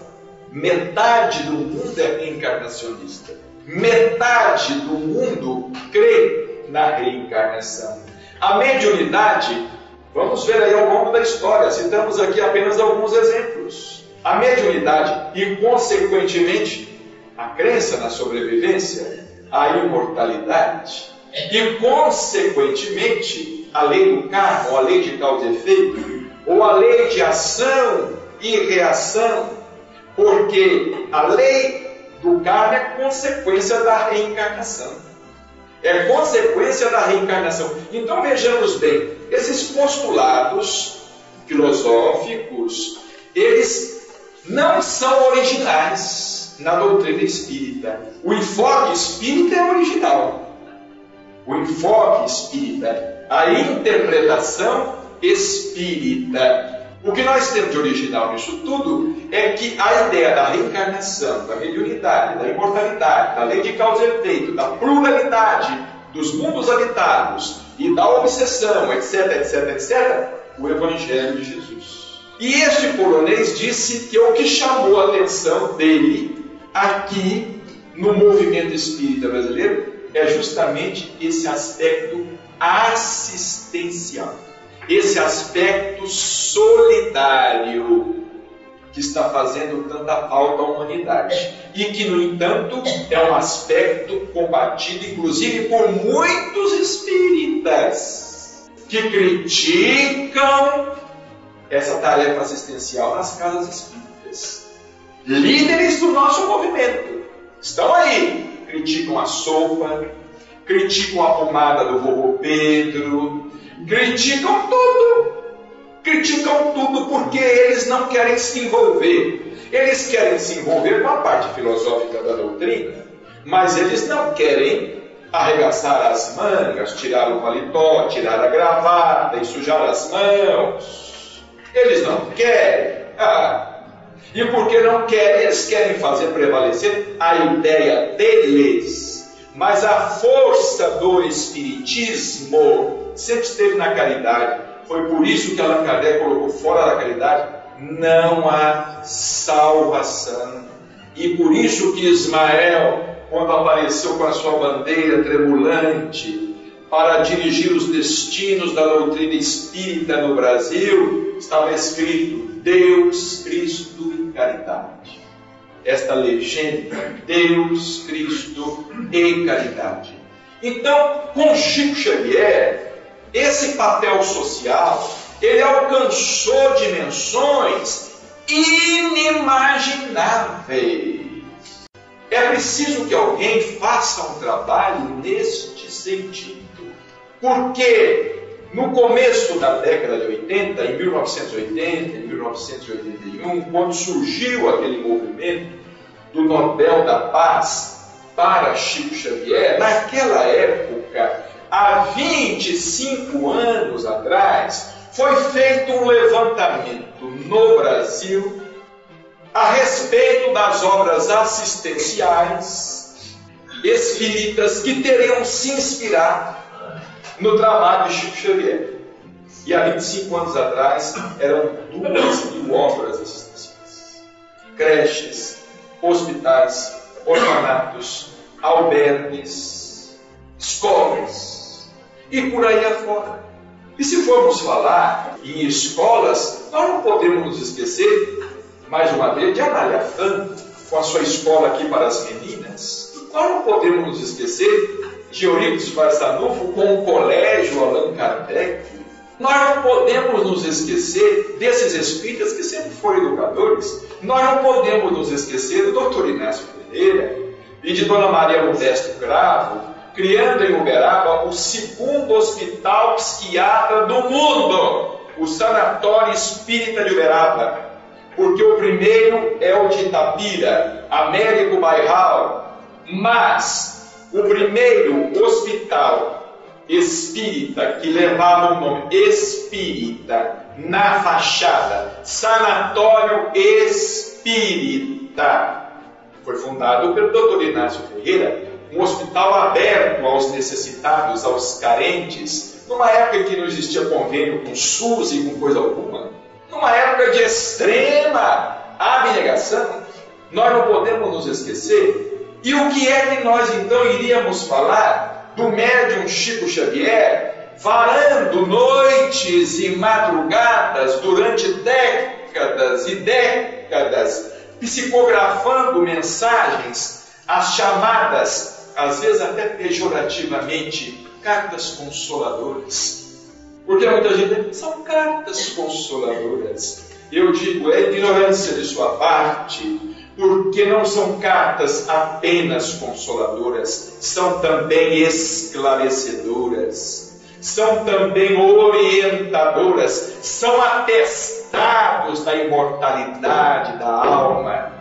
Metade do mundo é reencarnacionista. Metade do mundo crê na reencarnação. A mediunidade, vamos ver aí ao longo da história, citamos aqui apenas alguns exemplos. A mediunidade e, consequentemente, a crença na sobrevivência, a imortalidade e, consequentemente, a lei do karma, ou a lei de causa e efeito, ou a lei de ação e reação, porque a lei do karma é consequência da reencarnação. É consequência da reencarnação. Então vejamos bem, esses postulados filosóficos, eles não são originais na doutrina espírita. O enfoque espírita é original. O enfoque espírita, a interpretação espírita. O que nós temos de original nisso tudo é que a ideia da reencarnação, da mediunidade, da imortalidade, da lei de causa e efeito, da pluralidade dos mundos habitados e da obsessão, etc, etc, etc, o Evangelho de Jesus. E este polonês disse que o que chamou a atenção dele aqui no movimento espírita brasileiro é justamente esse aspecto assistencial esse aspecto solidário que está fazendo tanta falta à humanidade. E que, no entanto, é um aspecto combatido, inclusive, por muitos espíritas que criticam essa tarefa assistencial nas casas espíritas. Líderes do nosso movimento estão aí, criticam a sopa, criticam a pomada do vovô Pedro, criticam tudo. Criticam tudo porque eles não querem se envolver. Eles querem se envolver com a parte filosófica da doutrina, mas eles não querem arregaçar as mangas, tirar o paletó, tirar a gravata e sujar as mãos. Eles não querem. Ah. E porque não querem, eles querem fazer prevalecer a ideia deles. Mas a força do Espiritismo sempre esteve na caridade. Foi por isso que Allan Kardec colocou fora da caridade: não há salvação. E por isso que Ismael, quando apareceu com a sua bandeira tremulante, para dirigir os destinos da doutrina espírita no Brasil, estava escrito Deus, Cristo e caridade. Esta legenda, Deus, Cristo e caridade. Então, com Chico Xavier, esse papel social, ele alcançou dimensões inimagináveis. É preciso que alguém faça um trabalho neste sentido. Porque no começo da década de 80, em 1980, em 1981, quando surgiu aquele movimento do Nobel da Paz para Chico Xavier, naquela época há 25 anos atrás, foi feito um levantamento no Brasil a respeito das obras assistenciais espíritas que teriam se inspirado no trabalho de Chico Xavier. E há 25 anos atrás eram duas mil obras assistenciais: creches, hospitais, orfanatos, albergues, escolas e por aí afora. E se formos falar em escolas, nós não podemos nos esquecer, mais uma vez, de Franco, com a sua escola aqui para as meninas. Nós não podemos nos esquecer de Eurípides Barçanufo com o colégio Allan Kardec. Nós não podemos nos esquecer desses espíritas que sempre foram educadores. Nós não podemos nos esquecer do Dr. Inácio Pereira e de Dona Maria Modesto Cravo, criando em Uberaba o segundo hospital psiquiatra do mundo, o Sanatório Espírita de Uberaba. Porque o primeiro é o de Itapira, Américo Bairral, mas o primeiro hospital espírita, que levava o nome espírita na fachada, Sanatório Espírita. Foi fundado pelo Dr. Inácio Ferreira, um hospital aberto aos necessitados, aos carentes, numa época em que não existia convênio com SUS e com coisa alguma, numa época de extrema abnegação, nós não podemos nos esquecer. E o que é que nós então iríamos falar do médium Chico Xavier, varando noites e madrugadas durante décadas e décadas, psicografando mensagens, as chamadas, às vezes até pejorativamente, cartas consoladoras. Porque muita gente são cartas consoladoras. Eu digo, é ignorância de sua parte, porque não são cartas apenas consoladoras, são também esclarecedoras, são também orientadoras, são atestados da imortalidade da alma.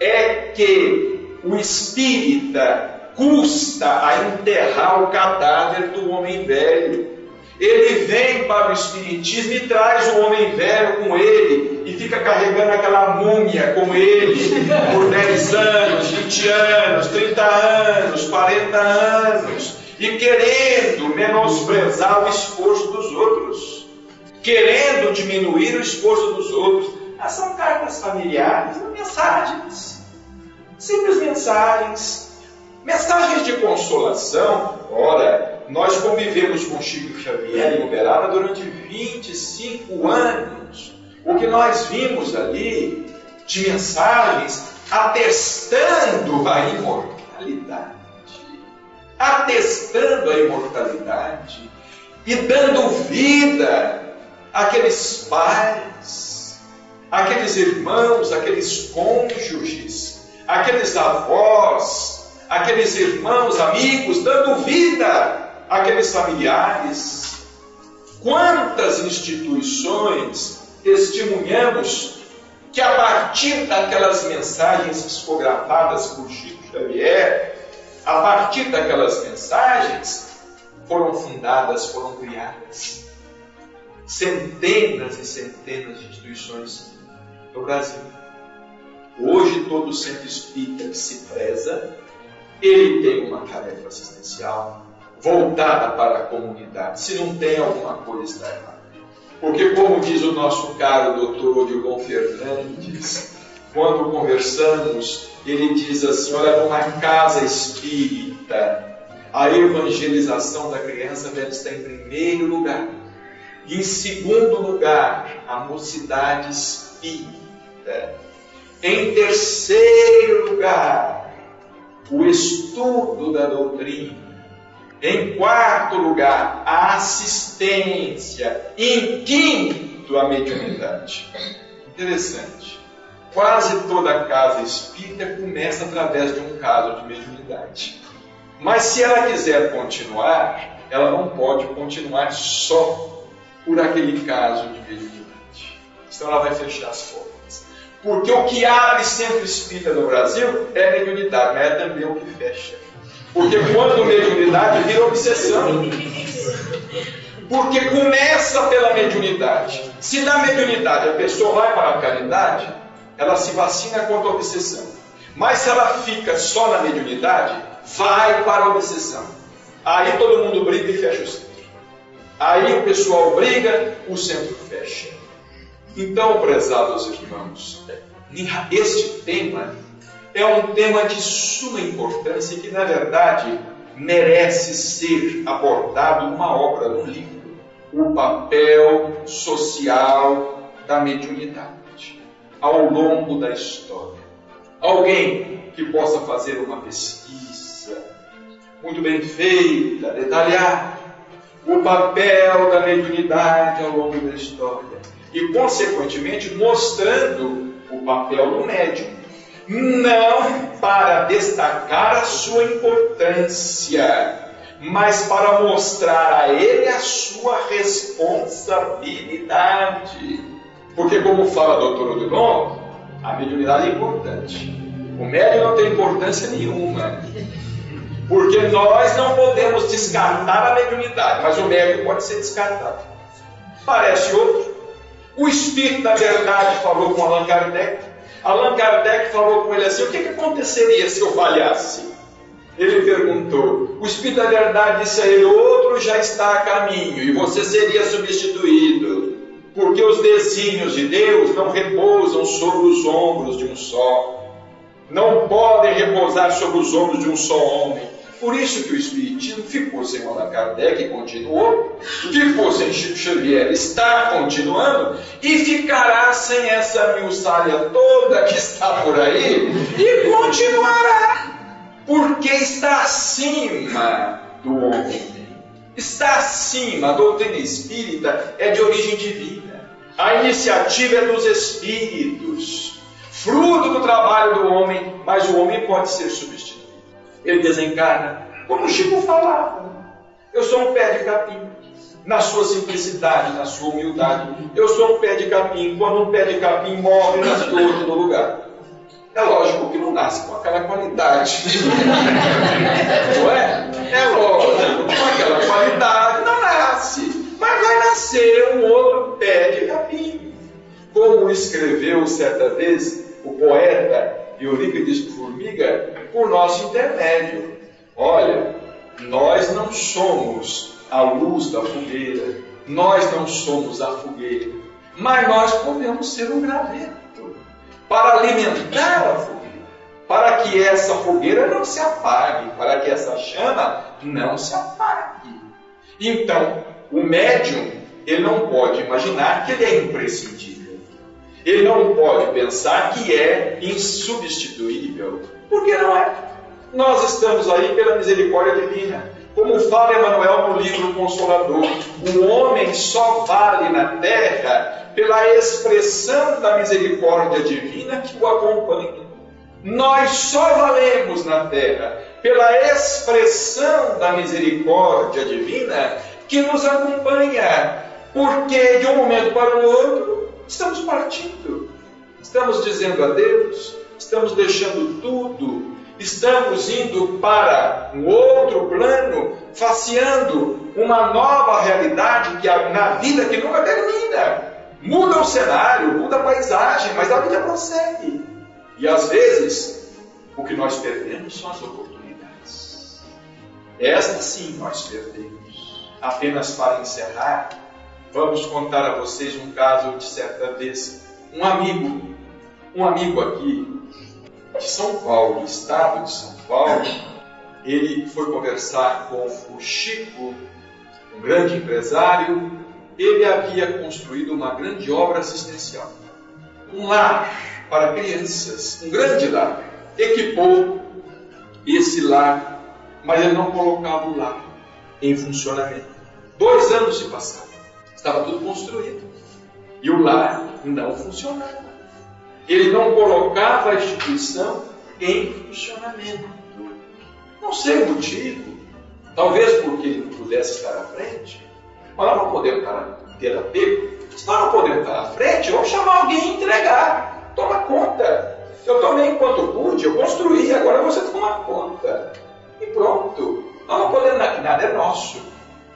É que o espírita custa a enterrar o cadáver do homem velho ele vem para o Espiritismo e traz o homem velho com ele e fica carregando aquela múmia com ele por 10 anos, 20 anos, 30 anos, 40 anos e querendo menosprezar o esforço dos outros, querendo diminuir o esforço dos outros. Ah, são cartas familiares, mensagens, simples mensagens, mensagens de consolação. Ora, nós convivemos com Chico Xavier em Uberaba durante 25 anos. O que nós vimos ali de mensagens atestando a imortalidade, atestando a imortalidade e dando vida àqueles pais, àqueles irmãos, àqueles cônjuges, àqueles avós, aqueles irmãos, amigos, dando vida aqueles familiares, quantas instituições testemunhamos que a partir daquelas mensagens psicografadas por Chico Xavier, a partir daquelas mensagens, foram fundadas, foram criadas centenas e centenas de instituições no Brasil. Hoje, todo centro espírita que se preza, ele tem uma tarefa assistencial, voltada para a comunidade. Se não tem, alguma coisa está errada. Porque, como diz o nosso caro doutor Odilon Fernandes, quando conversamos, ele diz assim: olha, numa casa espírita, a evangelização da criança deve estar em primeiro lugar. E em segundo lugar, a mocidade espírita. Em terceiro lugar, o estudo da doutrina em quarto lugar, a assistência. Em quinto, a mediunidade. Interessante. Quase toda casa espírita começa através de um caso de mediunidade. Mas se ela quiser continuar, ela não pode continuar só por aquele caso de mediunidade. Senão ela vai fechar as portas. Porque o que abre centro espírita no Brasil é mediunidade, mas é também o que fecha. Porque quando mediunidade vira obsessão. Porque começa pela mediunidade. Se na mediunidade a pessoa vai para a caridade, ela se vacina contra a obsessão. Mas se ela fica só na mediunidade, vai para a obsessão. Aí todo mundo briga e fecha o centro. Aí o pessoal briga, o centro fecha. Então, prezados irmãos, este tema é um tema de suma importância que, na verdade, merece ser abordado numa obra, num livro. O papel social da mediunidade ao longo da história. Alguém que possa fazer uma pesquisa muito bem feita, detalhada, o papel da mediunidade ao longo da história e, consequentemente, mostrando o papel do médium não para destacar a sua importância, mas para mostrar a ele a sua responsabilidade. Porque, como fala o doutor Odilon, a mediunidade é importante. O médium não tem importância nenhuma. Porque nós não podemos descartar a mediunidade, mas o médium pode ser descartado. Parece outro. O Espírito da Verdade falou com Allan Kardec. Allan Kardec falou com ele assim: o que, que aconteceria se eu falhasse? Ele perguntou. O Espírito da Verdade disse a ele: outro já está a caminho e você seria substituído. Porque os desígnios de Deus não repousam sobre os ombros de um só. Não podem repousar sobre os ombros de um só homem. Por isso que o Espiritismo ficou sem Allan Kardec e continuou, ficou sem Chico Xavier, está continuando. E ficará sem essa milsalha toda que está por aí. E continuará, porque está acima do homem. Está acima, a doutrina espírita é de origem divina. A iniciativa é dos espíritos, fruto do trabalho do homem, mas o homem pode ser substituído ele desencarna. Como o Chico falava, eu sou um pé de capim, na sua simplicidade, na sua humildade. Eu sou um pé de capim, quando um pé de capim morre, nasce outro no lugar. É lógico que não nasce com aquela qualidade. não é? É lógico, com aquela qualidade não nasce. Mas vai nascer um outro pé de capim. Como escreveu certa vez o poeta Eurípides Formiga, por nosso intermédio. Olha, nós não somos a luz da fogueira, nós não somos a fogueira, mas nós podemos ser um graveto para alimentar a fogueira, para que essa fogueira não se apague, para que essa chama não se apague. Então, o médium, ele não pode imaginar que ele é imprescindível. Ele não pode pensar que é insubstituível, porque não é. Nós estamos aí pela misericórdia divina. Como fala Emmanuel no livro Consolador, o homem só vale na terra pela expressão da misericórdia divina que o acompanha. Nós só valemos na terra pela expressão da misericórdia divina que nos acompanha, porque de um momento para o outro Estamos partindo, estamos dizendo adeus, estamos deixando tudo, estamos indo para um outro plano, faceando uma nova realidade que na vida que nunca termina. Muda o cenário, muda a paisagem, mas a vida prossegue. E às vezes, o que nós perdemos são as oportunidades. Estas sim nós perdemos. Apenas para encerrar, Vamos contar a vocês um caso de certa vez. Um amigo, um amigo aqui de São Paulo, estado de São Paulo, ele foi conversar com o Chico, um grande empresário. Ele havia construído uma grande obra assistencial, um lar para crianças, um grande lar. Equipou esse lar, mas ele não colocava o lar em funcionamento. Dois anos se passaram. Estava tudo construído. E o lar não funcionava. Ele não colocava a instituição em funcionamento. Não sei o motivo. Talvez porque ele não pudesse estar à frente. Mas nós não podemos ter apego. Se nós não podemos estar à frente, vamos chamar alguém e entregar. Toma conta. Eu tomei enquanto pude, eu construí, agora você toma conta. E pronto. Nós não podemos, nada é nosso.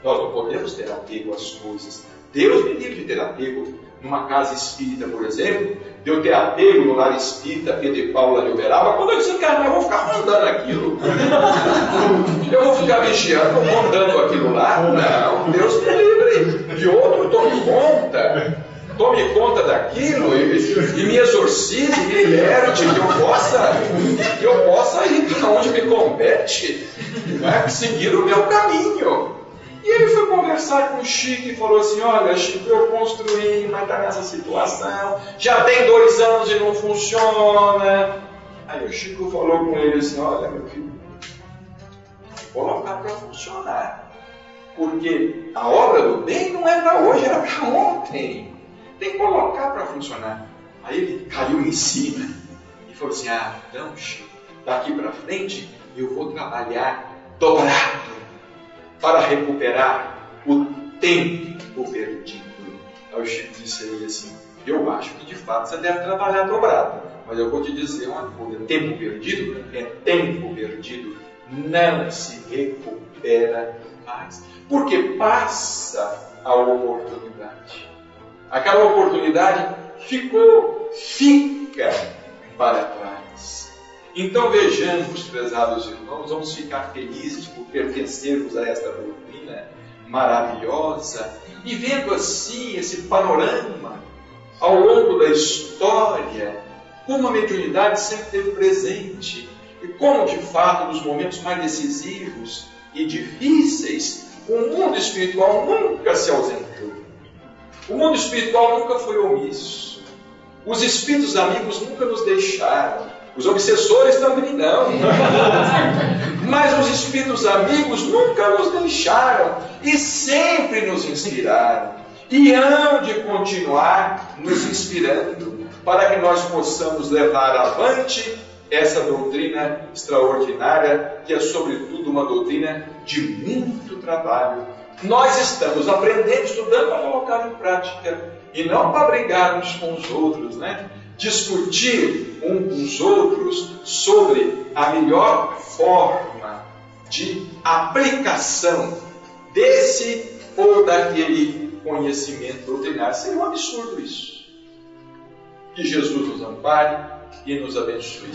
Nós não podemos ter apego às coisas. Deus me livre de ter apego numa casa espírita, por exemplo, de eu ter apego no lar espírita Pedro e Paula de Uberaba, quando eu desencarnar, eu vou ficar rondando aquilo. eu vou ficar vigiando, rondando aquilo lá. Não, Deus me livre. De outro, tome conta. Tome conta daquilo e, e me exorcize, me liberte, que eu possa, que eu possa ir para onde me compete, né? seguir o meu caminho. E ele foi conversar com o Chico e falou assim: Olha, Chico, eu construí, mas está nessa situação, já tem dois anos e não funciona. Aí o Chico falou com ele assim: Olha, meu filho, colocar para funcionar. Porque a obra do bem não é para hoje, era para ontem. Tem que colocar para funcionar. Aí ele caiu em cima e falou assim: Ah, então, Chico, daqui para frente eu vou trabalhar dobrado para recuperar o tempo perdido. Aí o Chico disse a ele assim: Eu acho que de fato você deve trabalhar dobrado, mas eu vou te dizer uma coisa: tempo perdido é tempo perdido não se recupera mais. Porque passa a oportunidade. Aquela oportunidade ficou, fica para trás. Então vejamos, prezados irmãos, vamos ficar felizes por pertencermos a esta doutrina maravilhosa e vendo assim esse panorama ao longo da história, como a mediunidade sempre esteve presente e como de fato nos momentos mais decisivos e difíceis, o mundo espiritual nunca se ausentou. O mundo espiritual nunca foi omisso. Os espíritos amigos nunca nos deixaram. Os obsessores também não. Mas os espíritos amigos nunca nos deixaram e sempre nos inspiraram. E hão de continuar nos inspirando para que nós possamos levar avante essa doutrina extraordinária, que é sobretudo uma doutrina de muito trabalho. Nós estamos aprendendo, estudando para colocar em prática e não para brigar uns com os outros, né? Discutir uns com os outros sobre a melhor forma de aplicação desse ou daquele conhecimento doutrinário. Seria um absurdo isso. Que Jesus nos ampare e nos abençoe.